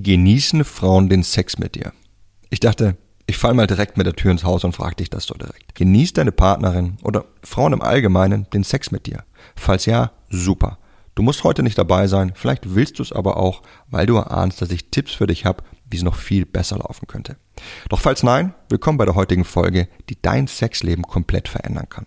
Genießen Frauen den Sex mit dir? Ich dachte, ich fall mal direkt mit der Tür ins Haus und frag dich das so direkt. Genießt deine Partnerin oder Frauen im Allgemeinen den Sex mit dir? Falls ja, super. Du musst heute nicht dabei sein, vielleicht willst du es aber auch, weil du erahnst, dass ich Tipps für dich habe, wie es noch viel besser laufen könnte. Doch falls nein, willkommen bei der heutigen Folge, die dein Sexleben komplett verändern kann.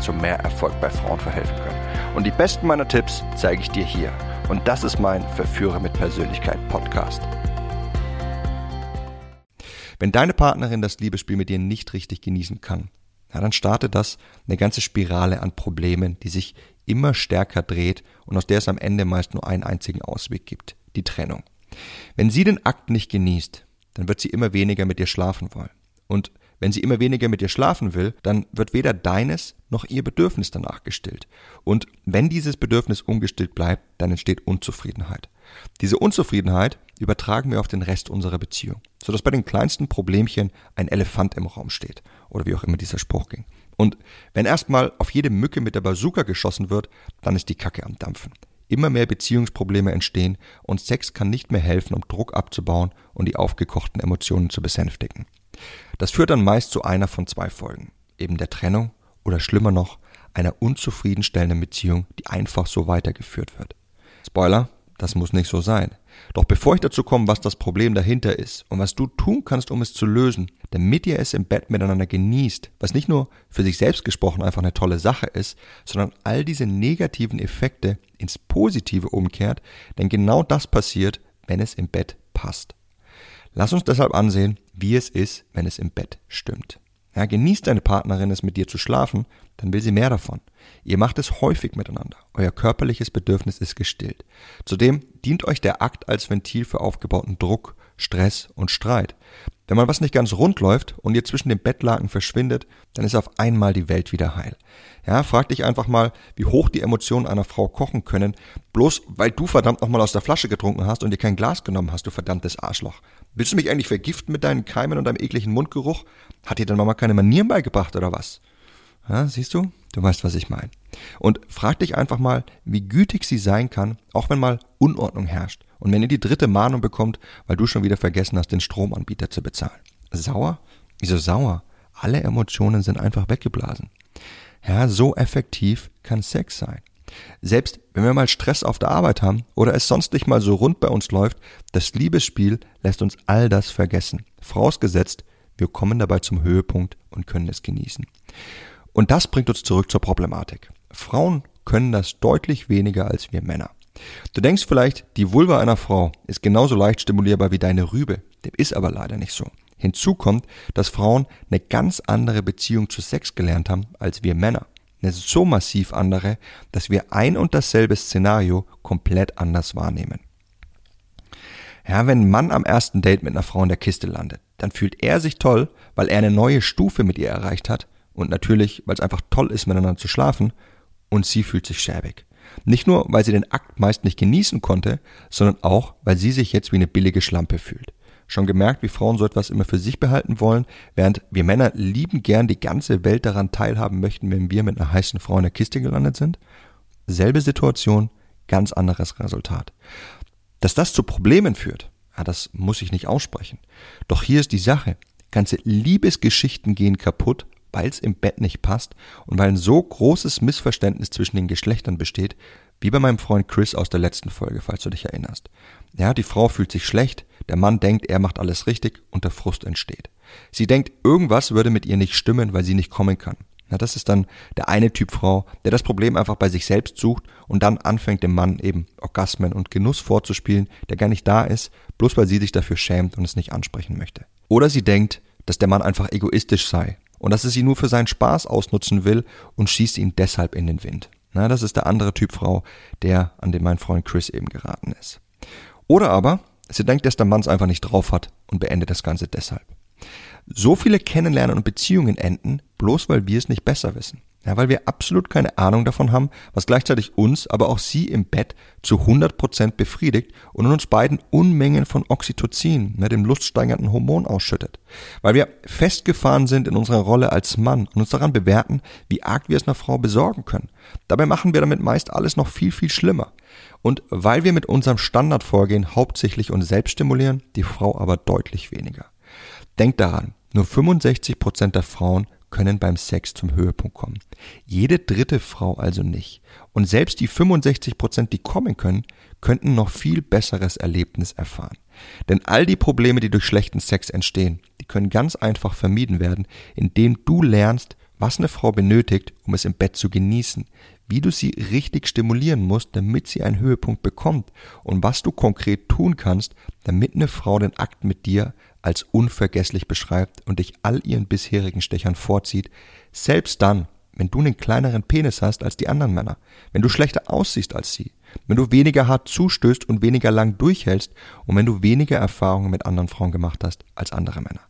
zu mehr Erfolg bei Frauen verhelfen können. Und die besten meiner Tipps zeige ich dir hier. Und das ist mein Verführer mit Persönlichkeit Podcast. Wenn deine Partnerin das Liebesspiel mit dir nicht richtig genießen kann, ja, dann startet das eine ganze Spirale an Problemen, die sich immer stärker dreht und aus der es am Ende meist nur einen einzigen Ausweg gibt, die Trennung. Wenn sie den Akt nicht genießt, dann wird sie immer weniger mit dir schlafen wollen. Und wenn sie immer weniger mit dir schlafen will, dann wird weder deines noch ihr Bedürfnis danach gestillt. Und wenn dieses Bedürfnis ungestillt bleibt, dann entsteht Unzufriedenheit. Diese Unzufriedenheit übertragen wir auf den Rest unserer Beziehung, sodass bei den kleinsten Problemchen ein Elefant im Raum steht oder wie auch immer dieser Spruch ging. Und wenn erstmal auf jede Mücke mit der Bazooka geschossen wird, dann ist die Kacke am Dampfen. Immer mehr Beziehungsprobleme entstehen und Sex kann nicht mehr helfen, um Druck abzubauen und die aufgekochten Emotionen zu besänftigen. Das führt dann meist zu einer von zwei Folgen, eben der Trennung oder schlimmer noch, einer unzufriedenstellenden Beziehung, die einfach so weitergeführt wird. Spoiler, das muss nicht so sein. Doch bevor ich dazu komme, was das Problem dahinter ist und was du tun kannst, um es zu lösen, damit ihr es im Bett miteinander genießt, was nicht nur für sich selbst gesprochen einfach eine tolle Sache ist, sondern all diese negativen Effekte ins Positive umkehrt, denn genau das passiert, wenn es im Bett passt. Lass uns deshalb ansehen, wie es ist, wenn es im Bett stimmt. Ja, genießt deine Partnerin es mit dir zu schlafen, dann will sie mehr davon. Ihr macht es häufig miteinander. Euer körperliches Bedürfnis ist gestillt. Zudem dient euch der Akt als Ventil für aufgebauten Druck, Stress und Streit. Wenn mal was nicht ganz rund läuft und ihr zwischen den Bettlaken verschwindet, dann ist auf einmal die Welt wieder heil. Ja, frag dich einfach mal, wie hoch die Emotionen einer Frau kochen können, bloß weil du verdammt nochmal aus der Flasche getrunken hast und dir kein Glas genommen hast, du verdammtes Arschloch. Willst du mich eigentlich vergiften mit deinen Keimen und deinem ekligen Mundgeruch? Hat dir deine Mama keine Manieren beigebracht oder was? Ja, siehst du? Du weißt, was ich meine. Und frag dich einfach mal, wie gütig sie sein kann, auch wenn mal Unordnung herrscht. Und wenn ihr die dritte Mahnung bekommt, weil du schon wieder vergessen hast, den Stromanbieter zu bezahlen. Sauer? Wieso sauer? Alle Emotionen sind einfach weggeblasen. Ja, so effektiv kann Sex sein. Selbst wenn wir mal Stress auf der Arbeit haben oder es sonst nicht mal so rund bei uns läuft, das Liebesspiel lässt uns all das vergessen. Vorausgesetzt, wir kommen dabei zum Höhepunkt und können es genießen. Und das bringt uns zurück zur Problematik. Frauen können das deutlich weniger als wir Männer. Du denkst vielleicht, die Vulva einer Frau ist genauso leicht stimulierbar wie deine Rübe. Dem ist aber leider nicht so. Hinzu kommt, dass Frauen eine ganz andere Beziehung zu Sex gelernt haben als wir Männer. Eine so massiv andere, dass wir ein und dasselbe Szenario komplett anders wahrnehmen. Ja, wenn ein Mann am ersten Date mit einer Frau in der Kiste landet, dann fühlt er sich toll, weil er eine neue Stufe mit ihr erreicht hat und natürlich, weil es einfach toll ist, miteinander zu schlafen und sie fühlt sich schäbig. Nicht nur, weil sie den Akt meist nicht genießen konnte, sondern auch, weil sie sich jetzt wie eine billige Schlampe fühlt. Schon gemerkt, wie Frauen so etwas immer für sich behalten wollen, während wir Männer lieben gern die ganze Welt daran teilhaben möchten, wenn wir mit einer heißen Frau in der Kiste gelandet sind? Selbe Situation, ganz anderes Resultat. Dass das zu Problemen führt, ja, das muss ich nicht aussprechen. Doch hier ist die Sache. Ganze Liebesgeschichten gehen kaputt, weil es im Bett nicht passt und weil ein so großes Missverständnis zwischen den Geschlechtern besteht, wie bei meinem Freund Chris aus der letzten Folge, falls du dich erinnerst. Ja, die Frau fühlt sich schlecht, der Mann denkt, er macht alles richtig und der Frust entsteht. Sie denkt, irgendwas würde mit ihr nicht stimmen, weil sie nicht kommen kann. Na, das ist dann der eine Typ Frau, der das Problem einfach bei sich selbst sucht und dann anfängt dem Mann eben Orgasmen und Genuss vorzuspielen, der gar nicht da ist, bloß weil sie sich dafür schämt und es nicht ansprechen möchte. Oder sie denkt, dass der Mann einfach egoistisch sei und dass er sie nur für seinen Spaß ausnutzen will und schießt ihn deshalb in den Wind. Na, das ist der andere Typ Frau, der an den mein Freund Chris eben geraten ist. Oder aber Sie denkt, dass der Mann es einfach nicht drauf hat und beendet das Ganze deshalb. So viele Kennenlernen und Beziehungen enden, bloß weil wir es nicht besser wissen. Ja, weil wir absolut keine Ahnung davon haben, was gleichzeitig uns, aber auch sie im Bett zu 100% befriedigt und in uns beiden Unmengen von Oxytocin, ne, dem luststeigernden Hormon, ausschüttet. Weil wir festgefahren sind in unserer Rolle als Mann und uns daran bewerten, wie arg wir es einer Frau besorgen können. Dabei machen wir damit meist alles noch viel, viel schlimmer. Und weil wir mit unserem Standardvorgehen hauptsächlich uns selbst stimulieren, die Frau aber deutlich weniger. Denkt daran, nur 65% der Frauen können beim Sex zum Höhepunkt kommen. Jede dritte Frau also nicht. Und selbst die 65 Prozent, die kommen können, könnten noch viel besseres Erlebnis erfahren. Denn all die Probleme, die durch schlechten Sex entstehen, die können ganz einfach vermieden werden, indem du lernst, was eine Frau benötigt, um es im Bett zu genießen, wie du sie richtig stimulieren musst, damit sie einen Höhepunkt bekommt und was du konkret tun kannst, damit eine Frau den Akt mit dir als unvergesslich beschreibt und dich all ihren bisherigen Stechern vorzieht, selbst dann, wenn du einen kleineren Penis hast als die anderen Männer, wenn du schlechter aussiehst als sie, wenn du weniger hart zustößt und weniger lang durchhältst. Und wenn du weniger Erfahrungen mit anderen Frauen gemacht hast als andere Männer.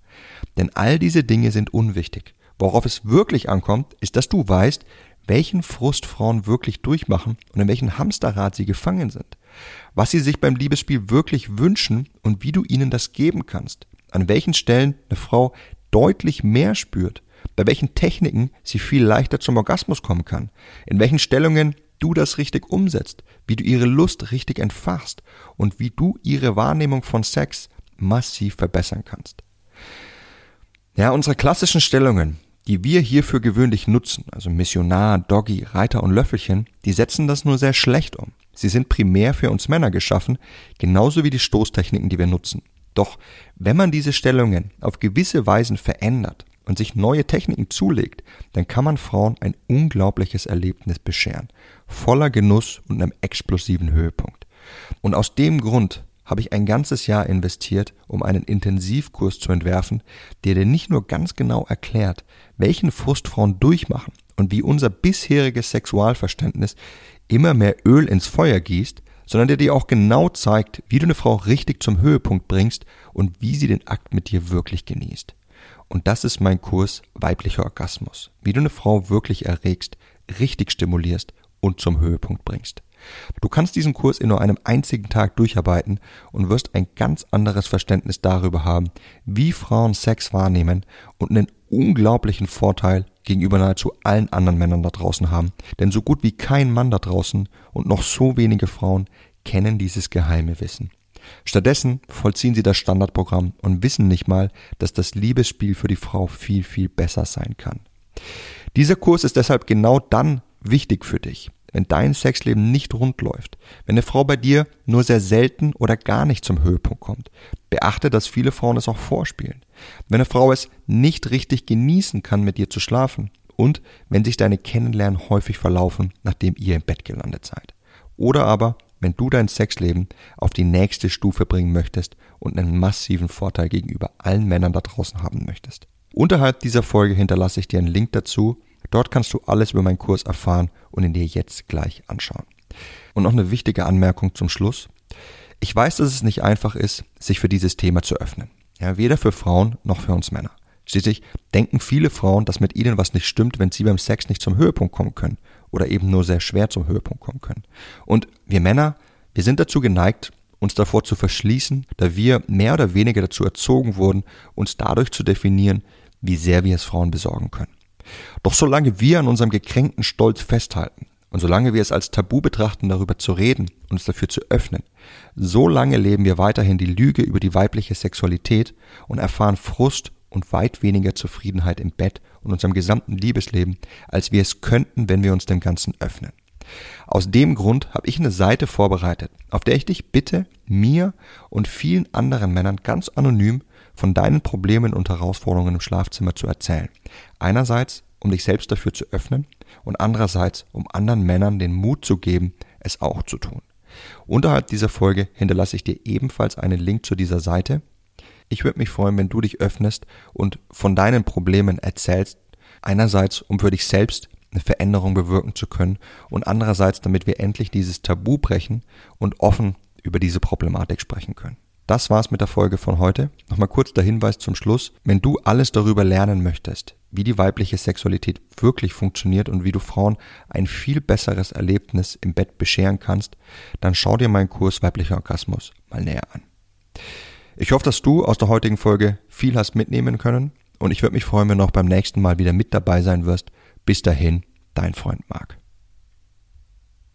Denn all diese Dinge sind unwichtig. Worauf es wirklich ankommt, ist, dass du weißt, welchen Frust Frauen wirklich durchmachen und in welchem Hamsterrad sie gefangen sind, was sie sich beim Liebesspiel wirklich wünschen und wie du ihnen das geben kannst an welchen Stellen eine Frau deutlich mehr spürt, bei welchen Techniken sie viel leichter zum Orgasmus kommen kann, in welchen Stellungen du das richtig umsetzt, wie du ihre Lust richtig entfachst und wie du ihre Wahrnehmung von Sex massiv verbessern kannst. Ja, unsere klassischen Stellungen, die wir hierfür gewöhnlich nutzen, also Missionar, Doggy, Reiter und Löffelchen, die setzen das nur sehr schlecht um. Sie sind primär für uns Männer geschaffen, genauso wie die Stoßtechniken, die wir nutzen. Doch wenn man diese Stellungen auf gewisse Weisen verändert und sich neue Techniken zulegt, dann kann man Frauen ein unglaubliches Erlebnis bescheren, voller Genuss und einem explosiven Höhepunkt. Und aus dem Grund habe ich ein ganzes Jahr investiert, um einen Intensivkurs zu entwerfen, der dir nicht nur ganz genau erklärt, welchen Frust Frauen durchmachen und wie unser bisheriges Sexualverständnis immer mehr Öl ins Feuer gießt, sondern der dir auch genau zeigt, wie du eine Frau richtig zum Höhepunkt bringst und wie sie den Akt mit dir wirklich genießt. Und das ist mein Kurs weiblicher Orgasmus, wie du eine Frau wirklich erregst, richtig stimulierst und zum Höhepunkt bringst. Du kannst diesen Kurs in nur einem einzigen Tag durcharbeiten und wirst ein ganz anderes Verständnis darüber haben, wie Frauen Sex wahrnehmen und einen unglaublichen Vorteil gegenüber nahezu allen anderen Männern da draußen haben. Denn so gut wie kein Mann da draußen und noch so wenige Frauen kennen dieses geheime Wissen. Stattdessen vollziehen sie das Standardprogramm und wissen nicht mal, dass das Liebesspiel für die Frau viel, viel besser sein kann. Dieser Kurs ist deshalb genau dann wichtig für dich, wenn dein Sexleben nicht rund läuft, wenn eine Frau bei dir nur sehr selten oder gar nicht zum Höhepunkt kommt. Beachte, dass viele Frauen es auch vorspielen. Wenn eine Frau es nicht richtig genießen kann, mit dir zu schlafen und wenn sich deine Kennenlernen häufig verlaufen, nachdem ihr im Bett gelandet seid. Oder aber, wenn du dein Sexleben auf die nächste Stufe bringen möchtest und einen massiven Vorteil gegenüber allen Männern da draußen haben möchtest. Unterhalb dieser Folge hinterlasse ich dir einen Link dazu, Dort kannst du alles über meinen Kurs erfahren und ihn dir jetzt gleich anschauen. Und noch eine wichtige Anmerkung zum Schluss. Ich weiß, dass es nicht einfach ist, sich für dieses Thema zu öffnen. Ja, weder für Frauen noch für uns Männer. Schließlich denken viele Frauen, dass mit ihnen was nicht stimmt, wenn sie beim Sex nicht zum Höhepunkt kommen können oder eben nur sehr schwer zum Höhepunkt kommen können. Und wir Männer, wir sind dazu geneigt, uns davor zu verschließen, da wir mehr oder weniger dazu erzogen wurden, uns dadurch zu definieren, wie sehr wir es Frauen besorgen können. Doch solange wir an unserem gekränkten Stolz festhalten und solange wir es als Tabu betrachten, darüber zu reden, uns dafür zu öffnen, so lange leben wir weiterhin die Lüge über die weibliche Sexualität und erfahren Frust und weit weniger Zufriedenheit im Bett und unserem gesamten Liebesleben, als wir es könnten, wenn wir uns dem Ganzen öffnen. Aus dem Grund habe ich eine Seite vorbereitet, auf der ich dich bitte, mir und vielen anderen Männern ganz anonym von deinen Problemen und Herausforderungen im Schlafzimmer zu erzählen. Einerseits, um dich selbst dafür zu öffnen und andererseits, um anderen Männern den Mut zu geben, es auch zu tun. Unterhalb dieser Folge hinterlasse ich dir ebenfalls einen Link zu dieser Seite. Ich würde mich freuen, wenn du dich öffnest und von deinen Problemen erzählst. Einerseits, um für dich selbst eine Veränderung bewirken zu können und andererseits, damit wir endlich dieses Tabu brechen und offen über diese Problematik sprechen können. Das war's mit der Folge von heute. Nochmal kurz der Hinweis zum Schluss. Wenn du alles darüber lernen möchtest, wie die weibliche Sexualität wirklich funktioniert und wie du Frauen ein viel besseres Erlebnis im Bett bescheren kannst, dann schau dir meinen Kurs Weiblicher Orgasmus mal näher an. Ich hoffe, dass du aus der heutigen Folge viel hast mitnehmen können und ich würde mich freuen, wenn du auch beim nächsten Mal wieder mit dabei sein wirst. Bis dahin, dein Freund Marc.